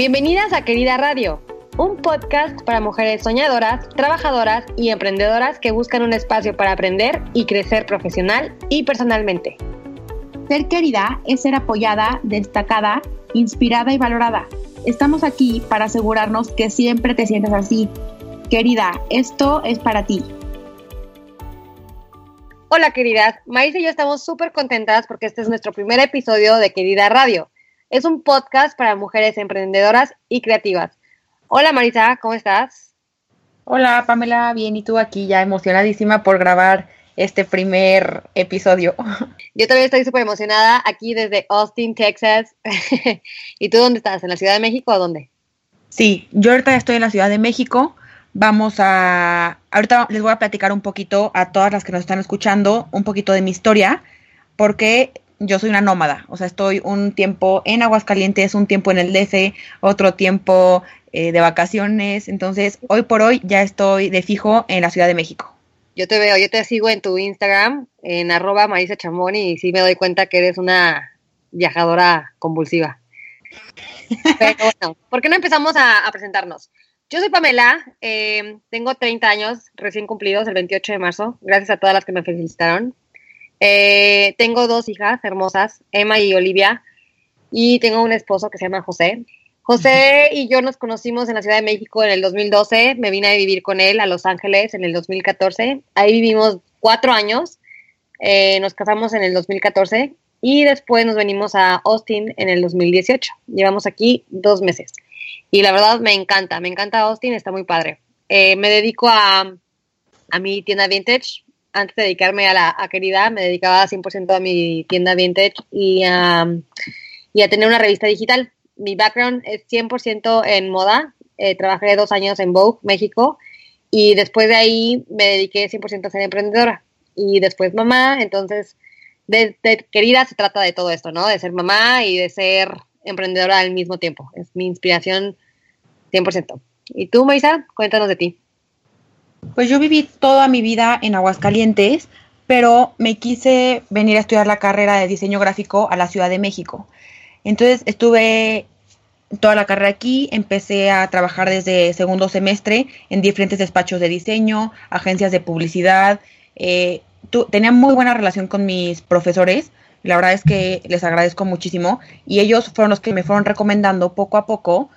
Bienvenidas a Querida Radio, un podcast para mujeres soñadoras, trabajadoras y emprendedoras que buscan un espacio para aprender y crecer profesional y personalmente. Ser querida es ser apoyada, destacada, inspirada y valorada. Estamos aquí para asegurarnos que siempre te sientas así. Querida, esto es para ti. Hola queridas, Maíz y yo estamos súper contentas porque este es nuestro primer episodio de Querida Radio. Es un podcast para mujeres emprendedoras y creativas. Hola Marisa, ¿cómo estás? Hola Pamela, bien, y tú aquí ya emocionadísima por grabar este primer episodio. Yo también estoy súper emocionada aquí desde Austin, Texas. ¿Y tú dónde estás? ¿En la Ciudad de México o dónde? Sí, yo ahorita estoy en la Ciudad de México. Vamos a... Ahorita les voy a platicar un poquito a todas las que nos están escuchando, un poquito de mi historia, porque yo soy una nómada, o sea, estoy un tiempo en Aguascalientes, un tiempo en el DC, otro tiempo eh, de vacaciones, entonces hoy por hoy ya estoy de fijo en la Ciudad de México. Yo te veo, yo te sigo en tu Instagram, en arroba Marisa Chamón, y sí me doy cuenta que eres una viajadora convulsiva. Pero bueno, ¿por qué no empezamos a, presentarnos? Yo soy Pamela, eh, tengo 30 años recién cumplidos el 28 de marzo, gracias a todas las que me felicitaron. Eh, tengo dos hijas hermosas, Emma y Olivia, y tengo un esposo que se llama José. José y yo nos conocimos en la Ciudad de México en el 2012, me vine a vivir con él a Los Ángeles en el 2014, ahí vivimos cuatro años, eh, nos casamos en el 2014 y después nos venimos a Austin en el 2018, llevamos aquí dos meses y la verdad me encanta, me encanta Austin, está muy padre. Eh, me dedico a, a mi tienda vintage, antes de dedicarme a la querida, me dedicaba 100% a mi tienda vintage y a, a tener una revista digital. Mi background es 100% en moda. Eh, trabajé dos años en Vogue, México, y después de ahí me dediqué 100% a ser emprendedora. Y después mamá, entonces, de, querida se trata de todo esto, ¿no? De ser mamá y de ser emprendedora al mismo tiempo. Es mi inspiración 100%. ¿Y tú, Maisa? Cuéntanos de ti. Pues yo viví toda mi vida en Aguascalientes, pero me quise venir a estudiar la carrera de diseño gráfico a la Ciudad de México. Entonces estuve toda la carrera aquí, empecé a trabajar desde segundo semestre en diferentes despachos de diseño, agencias de publicidad. Eh, tenía muy buena relación con mis profesores, la verdad es que les agradezco muchísimo y ellos fueron los que me fueron recomendando poco a poco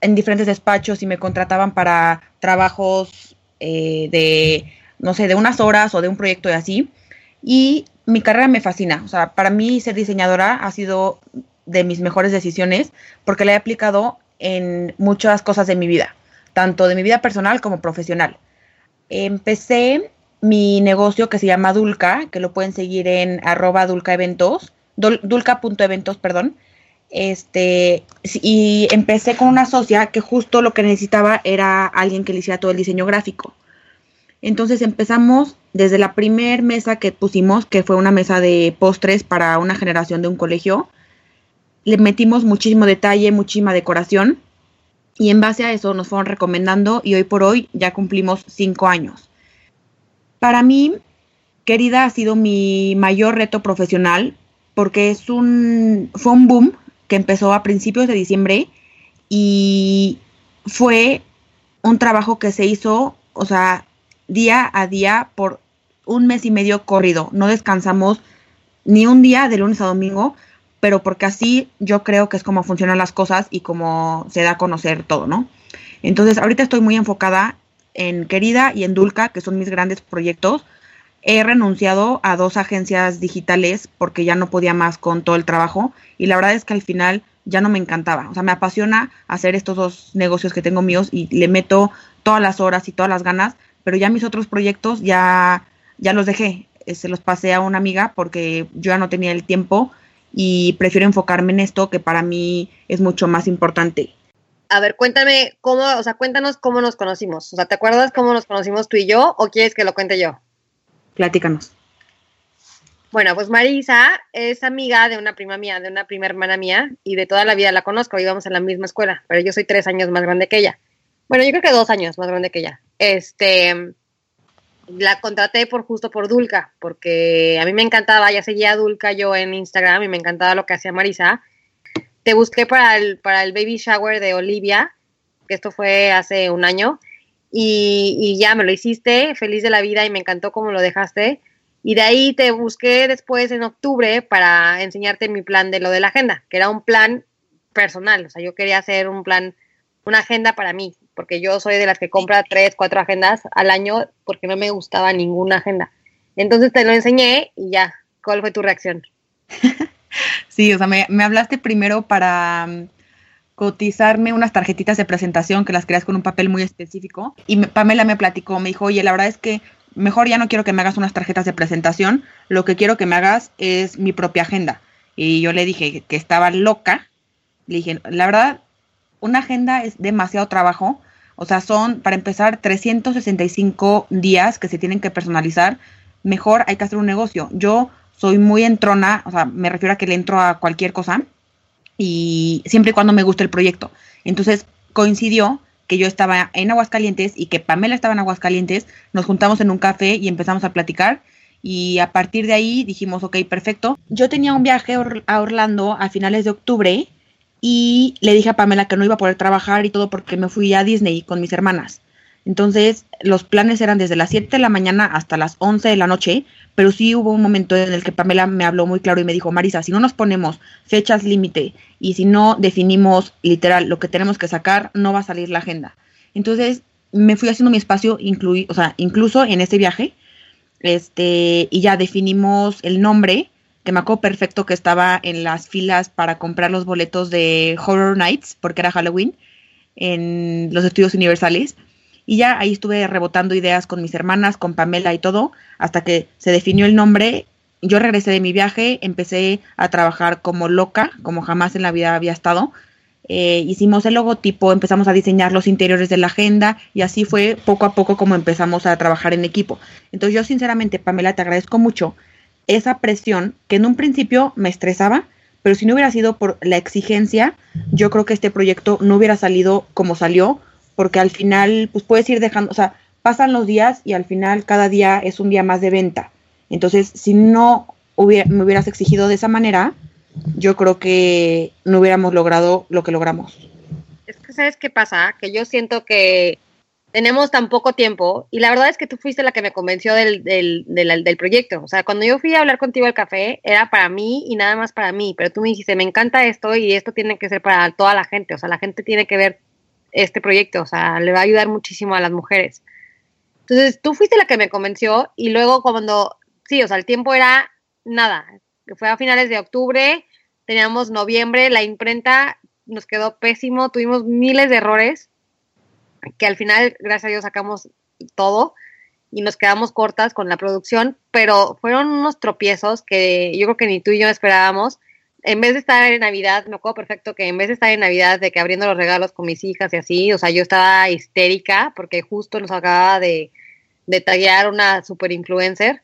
en diferentes despachos y me contrataban para trabajos eh, de, no sé, de unas horas o de un proyecto de así. Y mi carrera me fascina. O sea, para mí ser diseñadora ha sido de mis mejores decisiones porque la he aplicado en muchas cosas de mi vida, tanto de mi vida personal como profesional. Empecé mi negocio que se llama Dulca, que lo pueden seguir en arroba dulcaeventos, dulca.eventos, perdón. Este, y empecé con una socia que justo lo que necesitaba era alguien que le hiciera todo el diseño gráfico. Entonces empezamos desde la primer mesa que pusimos, que fue una mesa de postres para una generación de un colegio. Le metimos muchísimo detalle, muchísima decoración. Y en base a eso nos fueron recomendando y hoy por hoy ya cumplimos cinco años. Para mí, querida, ha sido mi mayor reto profesional porque es un, fue un boom que empezó a principios de diciembre y fue un trabajo que se hizo, o sea, día a día por un mes y medio corrido. No descansamos ni un día de lunes a domingo, pero porque así yo creo que es como funcionan las cosas y como se da a conocer todo, ¿no? Entonces, ahorita estoy muy enfocada en Querida y en Dulca, que son mis grandes proyectos. He renunciado a dos agencias digitales porque ya no podía más con todo el trabajo y la verdad es que al final ya no me encantaba. O sea, me apasiona hacer estos dos negocios que tengo míos y le meto todas las horas y todas las ganas, pero ya mis otros proyectos ya, ya los dejé. Eh, se los pasé a una amiga porque yo ya no tenía el tiempo y prefiero enfocarme en esto que para mí es mucho más importante. A ver, cuéntame cómo, o sea, cuéntanos cómo nos conocimos. O sea, ¿te acuerdas cómo nos conocimos tú y yo o quieres que lo cuente yo? Platícanos. Bueno, pues Marisa es amiga de una prima mía, de una prima hermana mía, y de toda la vida la conozco, íbamos en la misma escuela, pero yo soy tres años más grande que ella. Bueno, yo creo que dos años más grande que ella. Este, la contraté por justo por Dulca, porque a mí me encantaba, ya seguía a Dulca yo en Instagram y me encantaba lo que hacía Marisa. te busqué para el, para el baby shower de Olivia, que esto fue hace un año, y, y ya me lo hiciste, feliz de la vida y me encantó cómo lo dejaste. Y de ahí te busqué después en octubre para enseñarte mi plan de lo de la agenda, que era un plan personal. O sea, yo quería hacer un plan, una agenda para mí, porque yo soy de las que compra tres, cuatro agendas al año porque no me gustaba ninguna agenda. Entonces te lo enseñé y ya, ¿cuál fue tu reacción? sí, o sea, me, me hablaste primero para cotizarme unas tarjetitas de presentación que las creas con un papel muy específico. Y Pamela me platicó, me dijo, oye, la verdad es que mejor ya no quiero que me hagas unas tarjetas de presentación, lo que quiero que me hagas es mi propia agenda. Y yo le dije que estaba loca. Le dije, la verdad, una agenda es demasiado trabajo. O sea, son, para empezar, 365 días que se tienen que personalizar. Mejor hay que hacer un negocio. Yo soy muy entrona, o sea, me refiero a que le entro a cualquier cosa y siempre y cuando me guste el proyecto. Entonces coincidió que yo estaba en Aguascalientes y que Pamela estaba en Aguascalientes, nos juntamos en un café y empezamos a platicar y a partir de ahí dijimos, ok, perfecto. Yo tenía un viaje a Orlando a finales de octubre y le dije a Pamela que no iba a poder trabajar y todo porque me fui a Disney con mis hermanas. Entonces, los planes eran desde las 7 de la mañana hasta las 11 de la noche, pero sí hubo un momento en el que Pamela me habló muy claro y me dijo, Marisa, si no nos ponemos fechas límite y si no definimos literal lo que tenemos que sacar, no va a salir la agenda. Entonces, me fui haciendo mi espacio, o sea, incluso en ese viaje, este, y ya definimos el nombre, que me acuerdo perfecto que estaba en las filas para comprar los boletos de Horror Nights, porque era Halloween, en los estudios universales y ya ahí estuve rebotando ideas con mis hermanas, con Pamela y todo, hasta que se definió el nombre. Yo regresé de mi viaje, empecé a trabajar como loca, como jamás en la vida había estado. Eh, hicimos el logotipo, empezamos a diseñar los interiores de la agenda y así fue poco a poco como empezamos a trabajar en equipo. Entonces yo sinceramente, Pamela, te agradezco mucho esa presión que en un principio me estresaba, pero si no hubiera sido por la exigencia, yo creo que este proyecto no hubiera salido como salió porque al final, pues puedes ir dejando, o sea, pasan los días y al final cada día es un día más de venta. Entonces, si no me hubieras exigido de esa manera, yo creo que no hubiéramos logrado lo que logramos. Es que, ¿sabes qué pasa? Que yo siento que tenemos tan poco tiempo y la verdad es que tú fuiste la que me convenció del, del, del, del, proyecto. O sea, cuando yo fui a hablar contigo al café, era para mí y nada más para mí, pero tú me dijiste, me encanta esto y esto tiene que ser para toda la gente. O sea, la gente tiene que ver este proyecto, o sea, le va a ayudar muchísimo a las mujeres. Entonces, tú fuiste la que me convenció y luego cuando, sí, o sea, el tiempo era nada, fue a finales de octubre, teníamos noviembre, la imprenta nos quedó pésimo, tuvimos miles de errores, que al final, gracias a Dios, sacamos todo y nos quedamos cortas con la producción, pero fueron unos tropiezos que yo creo que ni tú y yo esperábamos en vez de estar en Navidad, me acuerdo perfecto que en vez de estar en Navidad, de que abriendo los regalos con mis hijas y así, o sea, yo estaba histérica porque justo nos acababa de, de taguear una super influencer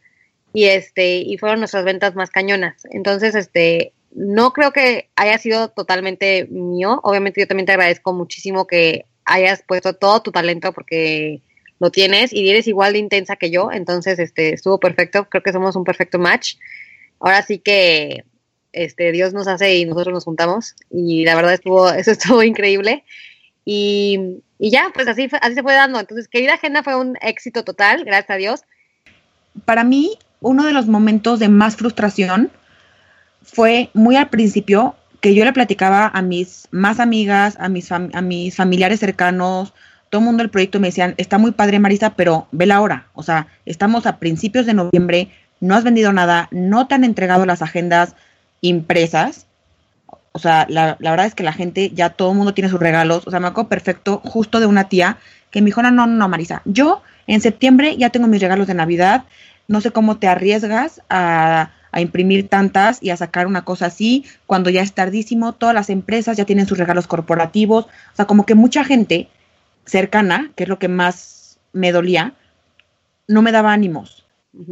y este, y fueron nuestras ventas más cañonas. Entonces, este, no creo que haya sido totalmente mío. Obviamente yo también te agradezco muchísimo que hayas puesto todo tu talento porque lo tienes y eres igual de intensa que yo. Entonces, este, estuvo perfecto. Creo que somos un perfecto match. Ahora sí que este, Dios nos hace y nosotros nos juntamos. Y la verdad estuvo, eso estuvo increíble. Y, ya, pues así, así se fue dando. Entonces, querida agenda fue un éxito total, gracias a Dios. Para mí, uno de los momentos de más frustración fue muy al principio que yo le platicaba a mis más amigas, a mis, a mis familiares cercanos, todo el mundo del proyecto me decían, está muy padre Marisa, pero ve la hora. O sea, estamos a principios de noviembre, no has vendido nada, no te han entregado las agendas, impresas. O sea, la, verdad es que la gente, ya todo el mundo tiene sus regalos. O sea, me acuerdo perfecto justo de una tía que me dijo, no, no, no, Marisa, yo en septiembre ya tengo mis regalos de Navidad. No sé cómo te arriesgas a, a imprimir tantas y a sacar una cosa así cuando ya es tardísimo. Todas las empresas ya tienen sus regalos corporativos. O sea, como que mucha gente cercana, que es lo que más me dolía, no me daba ánimos.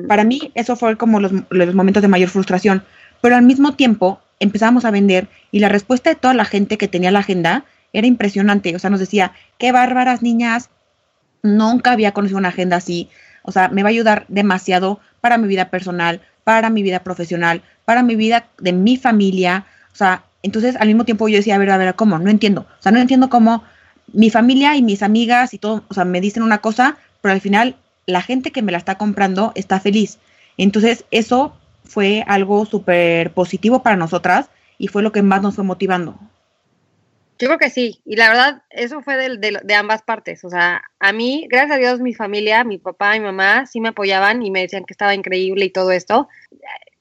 Para mí eso fue como los, los momentos de mayor frustración pero al mismo tiempo empezamos a vender y la respuesta de toda la gente que tenía la agenda era impresionante. O sea, nos decía, qué bárbaras niñas, nunca había conocido una agenda así. O sea, me va a ayudar demasiado para mi vida personal, para mi vida profesional, para mi vida de mi familia. O sea, Entonces, al mismo tiempo yo decía, a ver, a ver, ¿cómo? No entiendo. O sea, no entiendo cómo mi familia y mis amigas y todo, o sea, me dicen una cosa, pero al final la gente que me la está comprando está feliz. Entonces, eso fue algo súper positivo para nosotras y fue lo que más nos fue motivando. Yo creo que sí, y la verdad, eso fue de, de, ambas partes. O sea, a mí, gracias a Dios, mi familia, mi papá mi mamá sí me apoyaban y me decían que estaba increíble y todo esto.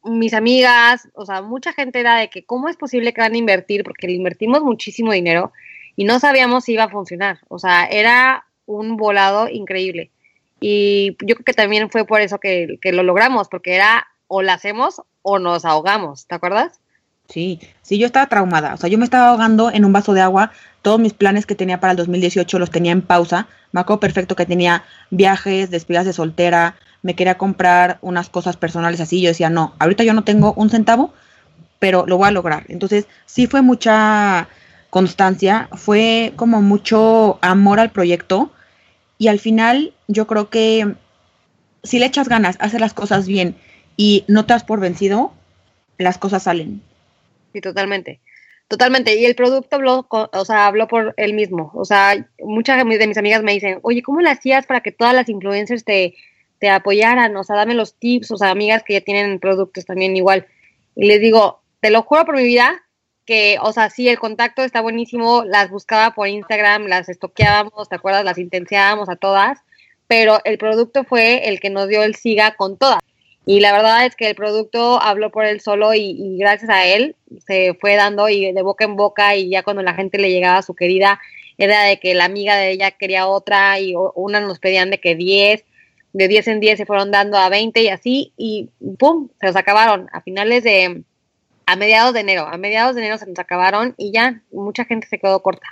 Mis amigas, o sea, mucha gente era de que cómo es posible que van a invertir, porque le invertimos muchísimo dinero y no sabíamos si iba a funcionar. O sea, era un volado increíble. Y yo creo que también fue por eso que, que lo logramos, porque era o lo hacemos o nos ahogamos, ¿te acuerdas? Sí, sí, yo estaba traumada. O sea, yo me estaba ahogando en un vaso de agua. Todos mis planes que tenía para el 2018 los tenía en pausa. Me acuerdo perfecto que tenía viajes, despedidas de soltera, me quería comprar unas cosas personales así. Yo decía, no, ahorita yo no tengo un centavo, pero lo voy a lograr. Entonces, sí fue mucha constancia, fue como mucho amor al proyecto. Y al final, yo creo que si le echas ganas, hacer las cosas bien y no te has por vencido, las cosas salen. Sí, totalmente. Totalmente. Y el producto habló, o sea, habló por él mismo. O sea, muchas de mis amigas me dicen, oye, ¿cómo lo hacías para que todas las influencers te, te apoyaran? O sea, dame los tips. O sea, amigas que ya tienen productos también igual. Y les digo, te lo juro por mi vida, que, o sea, sí, el contacto está buenísimo. Las buscaba por Instagram, las estoqueábamos, ¿te acuerdas? Las intensiábamos a todas. Pero el producto fue el que nos dio el SIGA con todas. Y la verdad es que el producto habló por él solo y, gracias a él se fue dando y de boca en boca y ya cuando la gente le llegaba a su querida era de que la amiga de ella quería otra y una nos pedían de que 10, de 10 en 10 se fueron dando a 20 y así y ¡pum! Se los acabaron a finales de, a mediados de enero, a mediados de enero se nos acabaron y ya mucha gente se quedó corta.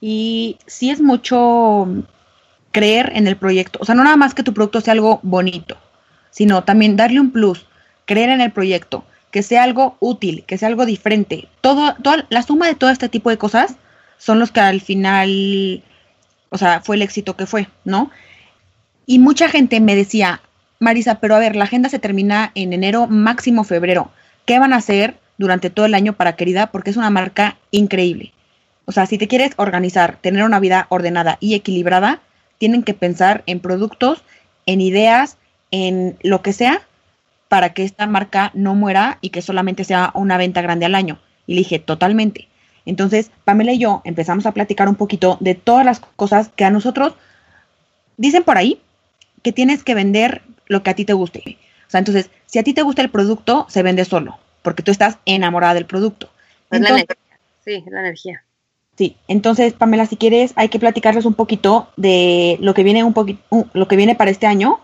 Y sí es mucho creer en el proyecto, o sea, no nada más que tu producto sea algo bonito, sino también darle un plus, creer en el proyecto, que sea algo útil, que sea algo diferente. Todo, toda, la suma de todo este tipo de cosas son los que al final, o sea, fue el éxito que fue, ¿no? Y mucha gente me decía, Marisa, pero a ver, la agenda se termina en enero, máximo febrero. ¿Qué van a hacer durante todo el año para Querida? Porque es una marca increíble. O sea, si te quieres organizar, tener una vida ordenada y equilibrada, tienen que pensar en productos, en ideas, en lo que sea para que esta marca no muera y que solamente sea una venta grande al año. Y le dije, totalmente. Entonces, Pamela y yo empezamos a platicar un poquito de todas las cosas que a nosotros dicen por ahí que tienes que vender lo que a ti te guste. O sea, entonces, si a ti te gusta el producto, se vende solo, porque tú estás enamorada del producto. Es la energía. Sí, la energía. Sí, entonces, Pamela, si quieres, hay que platicarles un poquito de lo que viene un poquito, lo que viene para este año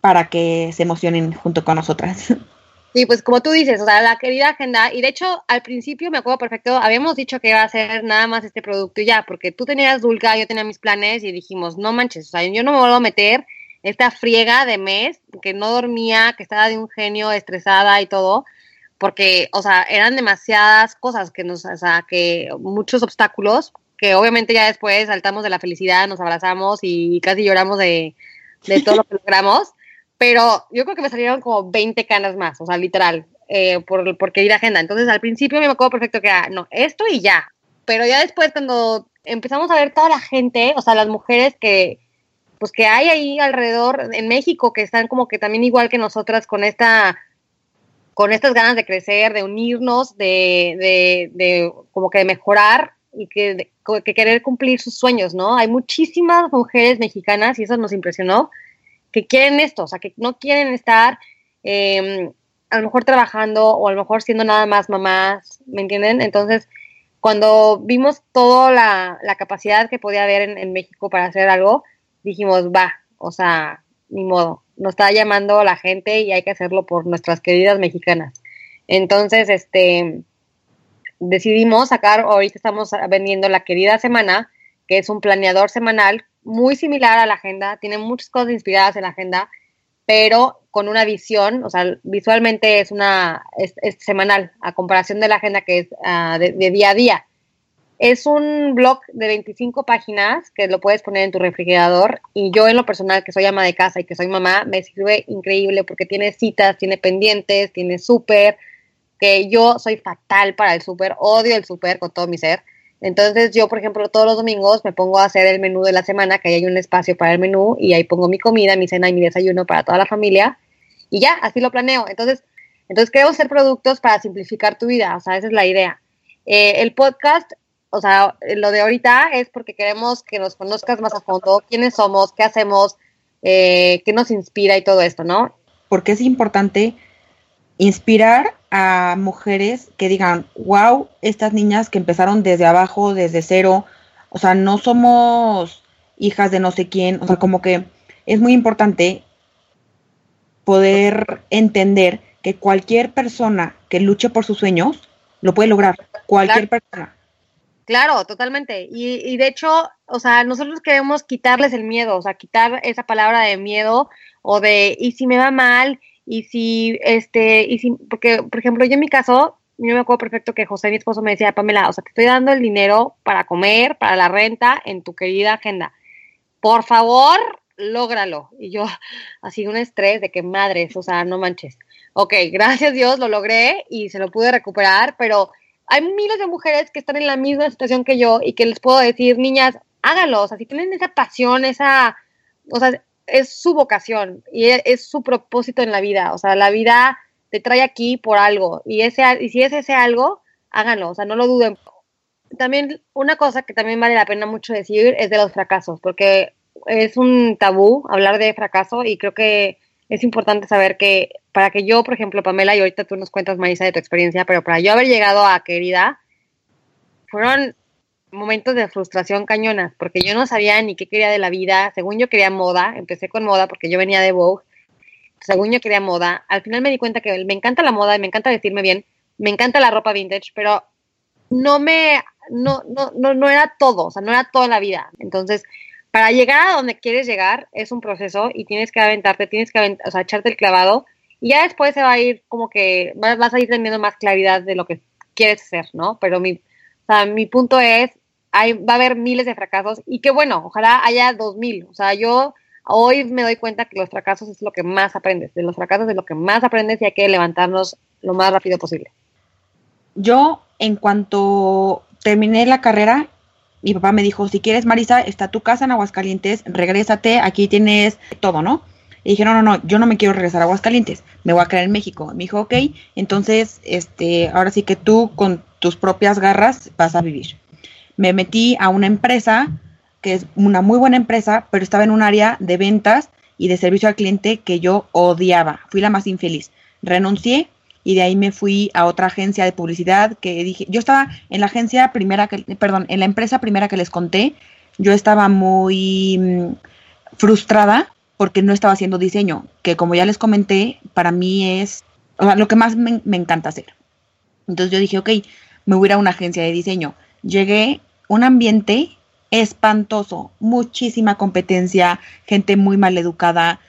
para que se emocionen junto con nosotras. Sí, pues como tú dices, o sea, la querida agenda, y de hecho al principio me acuerdo perfecto, habíamos dicho que iba a ser nada más este producto y ya, porque tú tenías Dulca, yo tenía mis planes y dijimos, no manches, o sea, yo no me vuelvo a meter esta friega de mes, que no dormía, que estaba de un genio, estresada y todo, porque, o sea, eran demasiadas cosas que nos, o sea, que muchos obstáculos, que obviamente ya después saltamos de la felicidad, nos abrazamos y casi lloramos de, de todo lo que logramos pero yo creo que me salieron como 20 canas más, o sea, literal, eh, por, por querer agenda. Entonces, al principio me acuerdo perfecto que era, no, esto y ya. Pero ya después, cuando empezamos a ver toda la gente, o sea, las mujeres que, pues que hay ahí alrededor en México, que están como que también igual que nosotras con esta con estas ganas de crecer, de unirnos, de, de, de como que de mejorar y que, que querer cumplir sus sueños, ¿no? Hay muchísimas mujeres mexicanas y eso nos impresionó, que quieren esto, o sea, que no quieren estar em, a lo mejor trabajando o a lo mejor siendo nada más mamás, ¿me entienden? Entonces, cuando vimos toda la, capacidad que podía haber en, México para hacer algo, dijimos, va, o sea, ni modo, nos está llamando la gente y hay que hacerlo por nuestras queridas mexicanas. Entonces, este, decidimos sacar, ahorita estamos vendiendo la querida semana, que es un planeador semanal muy similar a la agenda, tiene muchas cosas inspiradas en la agenda, pero con una visión, o sea, visualmente es una es, semanal, a comparación de la agenda que es ah, de, día a día. Es un blog de 25 páginas que lo puedes poner en tu refrigerador y yo en lo personal que soy ama de casa y que soy mamá me sirve increíble porque tiene citas, tiene pendientes, tiene súper, que yo soy fatal para el súper, odio el súper con todo mi ser. Entonces yo, por ejemplo, todos los domingos me pongo a hacer el menú de la semana, que ahí hay un espacio para el menú y ahí pongo mi comida, mi cena y mi desayuno para toda la familia y ya, así lo planeo. Entonces, entonces queremos hacer productos para simplificar tu vida, o sea, esa es la idea. Eh, el podcast, o sea, lo de ahorita es porque queremos que nos conozcas más a fondo, quiénes somos, qué hacemos, eh, qué nos inspira y todo esto, ¿no? Porque es importante inspirar a mujeres que digan, wow, estas niñas que empezaron desde abajo, desde cero, o sea, no somos hijas de no sé quién, o sea, como que es muy importante poder entender que cualquier persona que luche por sus sueños lo puede lograr, cualquier persona. Claro, totalmente. Y, y, de hecho, o sea, nosotros queremos quitarles el miedo, o sea, quitar esa palabra de miedo o de, y si me va mal, y si, este, y si, porque, por ejemplo, yo en mi caso, yo me acuerdo perfecto que José, mi esposo, me decía, Pamela, o sea, te estoy dando el dinero para comer, para la renta, en tu querida agenda. Por favor, lógralo. Y yo, así un estrés de que madres, o sea, no manches. Ok, gracias Dios, lo logré y se lo pude recuperar, pero hay miles de mujeres que están en la misma situación que yo y que les puedo decir, niñas, háganlo, o sea, si tienen esa pasión, esa, o sea, es su vocación y es, es, su propósito en la vida, o sea, la vida te trae aquí por algo y, ese, y si es ese algo, háganlo, o sea, no lo duden. También una cosa que también vale la pena mucho decir es de los fracasos, porque es un tabú hablar de fracaso y creo que es importante saber que para que yo, por ejemplo, Pamela, y ahorita tú nos cuentas, Marisa, de tu experiencia, pero para yo haber llegado a querida, fueron momentos de frustración cañonas, porque yo no sabía ni qué quería de la vida, según yo quería moda, empecé con moda porque yo venía de Vogue, según yo quería moda, al final me di cuenta que me encanta la moda me encanta vestirme bien, me encanta la ropa vintage, pero no me, no, no, no, no era todo, o sea, no era toda la vida, entonces para llegar a donde quieres llegar es un proceso y tienes que aventarte, tienes que aventar, o sea, echarte el clavado y ya después se va a ir como que vas a ir teniendo más claridad de lo que quieres hacer, ¿no? Pero mi, o sea, mi punto es, hay, va a haber miles de fracasos y que bueno, ojalá haya dos mil. O sea, yo hoy me doy cuenta que los fracasos es lo que más aprendes, de los fracasos es lo que más aprendes y hay que levantarnos lo más rápido posible. Yo, en cuanto terminé la carrera, mi papá me dijo, si quieres, Marisa, está tu casa en Aguascalientes, regrésate, aquí tienes todo, ¿no? Y dije, no, no, no, yo no me quiero regresar a Aguascalientes, me voy a quedar en México. Me dijo, ok, entonces, este, ahora sí que tú con tus propias garras vas a vivir. Me metí a una empresa, que es una muy buena empresa, pero estaba en un área de ventas y de servicio al cliente que yo odiaba. Fui la más infeliz. Renuncié y de ahí me fui a otra agencia de publicidad que dije, yo estaba en la agencia primera que, perdón, en la empresa primera que les conté, yo estaba muy mm, frustrada porque no estaba haciendo diseño, que como ya les comenté, para mí es lo que más me, me encanta hacer. Entonces yo dije, ok, me voy a ir a una agencia de diseño. Llegué, un ambiente espantoso, muchísima competencia, gente muy mal educada,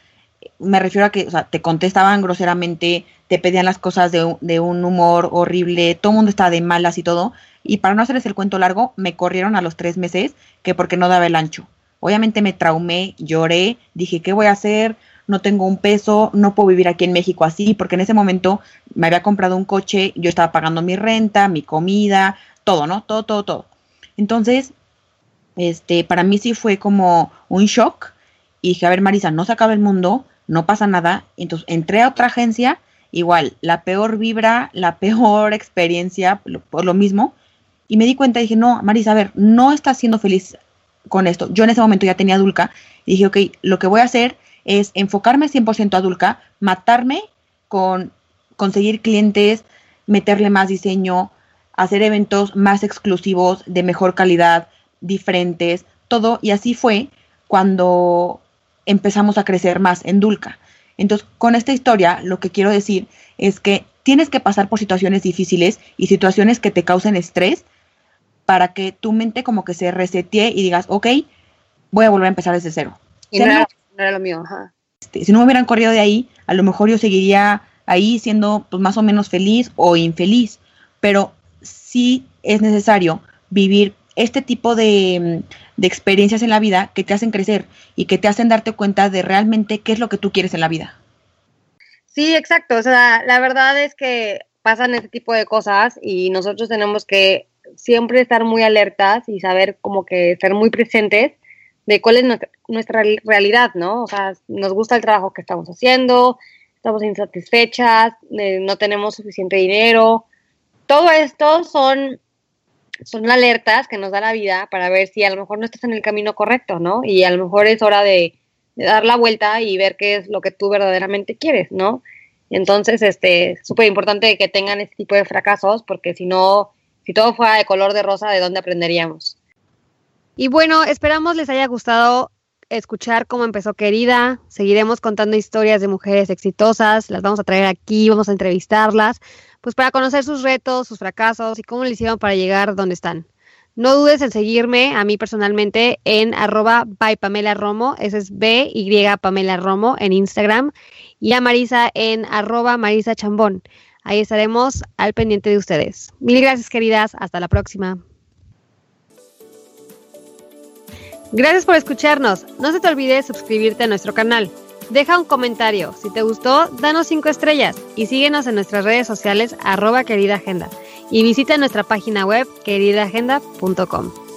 me refiero a que o sea, te contestaban groseramente, te pedían las cosas de, de, un humor horrible, todo el mundo estaba de malas y todo. Y para no hacerles el cuento largo, me corrieron a los tres meses que porque no daba el ancho. Obviamente me traumé, lloré, dije, ¿qué voy a hacer? No tengo un peso, no puedo vivir aquí en México así, porque en ese momento me había comprado un coche, yo estaba pagando mi renta, mi comida, todo, ¿no? Todo, todo, todo. Entonces, este, para mí sí fue como un shock. Y dije, a ver, Marisa, no se acaba el mundo, no pasa nada. Entonces entré a otra agencia, igual, la peor vibra, la peor experiencia, por lo mismo. Y me di cuenta dije, no, Marisa, a ver, no estás siendo feliz con esto. Yo en ese momento ya tenía Dulca y dije, ok, lo que voy a hacer es enfocarme 100% a Dulca, matarme con conseguir clientes, meterle más diseño, hacer eventos más exclusivos, de mejor calidad, diferentes, todo. Y así fue cuando empezamos a crecer más en Dulca. Entonces, con esta historia, lo que quiero decir es que tienes que pasar por situaciones difíciles y situaciones que te causen estrés para que tu mente como que se resetee y digas, ok, voy a volver a empezar desde cero. Y no era, no era, lo mío. Ajá. Este, si no me hubieran corrido de ahí, a lo mejor yo seguiría ahí siendo pues, más o menos feliz o infeliz, pero sí es necesario vivir este tipo de, de, experiencias en la vida que te hacen crecer y que te hacen darte cuenta de realmente qué es lo que tú quieres en la vida. Sí, exacto. O sea, la verdad es que pasan este tipo de cosas y nosotros tenemos que siempre estar muy alertas y saber como que ser muy presentes de cuál es nuestra, realidad, ¿no? O sea, nos gusta el trabajo que estamos haciendo, estamos insatisfechas, eh, no tenemos suficiente dinero. Todo esto son, son alertas que nos da la vida para ver si a lo mejor no estás en el camino correcto, ¿no? Y a lo mejor es hora de, de dar la vuelta y ver qué es lo que tú verdaderamente quieres, ¿no? Entonces, este, súper importante que tengan este tipo de fracasos, porque si no, si todo fuera de color de rosa, ¿de dónde aprenderíamos? Y bueno, esperamos les haya gustado escuchar cómo empezó Querida. Seguiremos contando historias de mujeres exitosas, las vamos a traer aquí, vamos a entrevistarlas, pues para conocer sus retos, sus fracasos y cómo le hicieron para llegar donde están. No dudes en seguirme a mí personalmente en arroba by Pamela Romo, ese es B Y Pamela Romo en Instagram, y a Marisa en arroba Marisa Chambón. Ahí estaremos al pendiente de ustedes. Mil gracias queridas, hasta la próxima. Gracias por escucharnos. No se te olvide suscribirte a nuestro canal. Deja un comentario. Si te gustó, danos 5 estrellas y síguenos en nuestras redes sociales arroba querida y visita nuestra página web queridaagenda.com.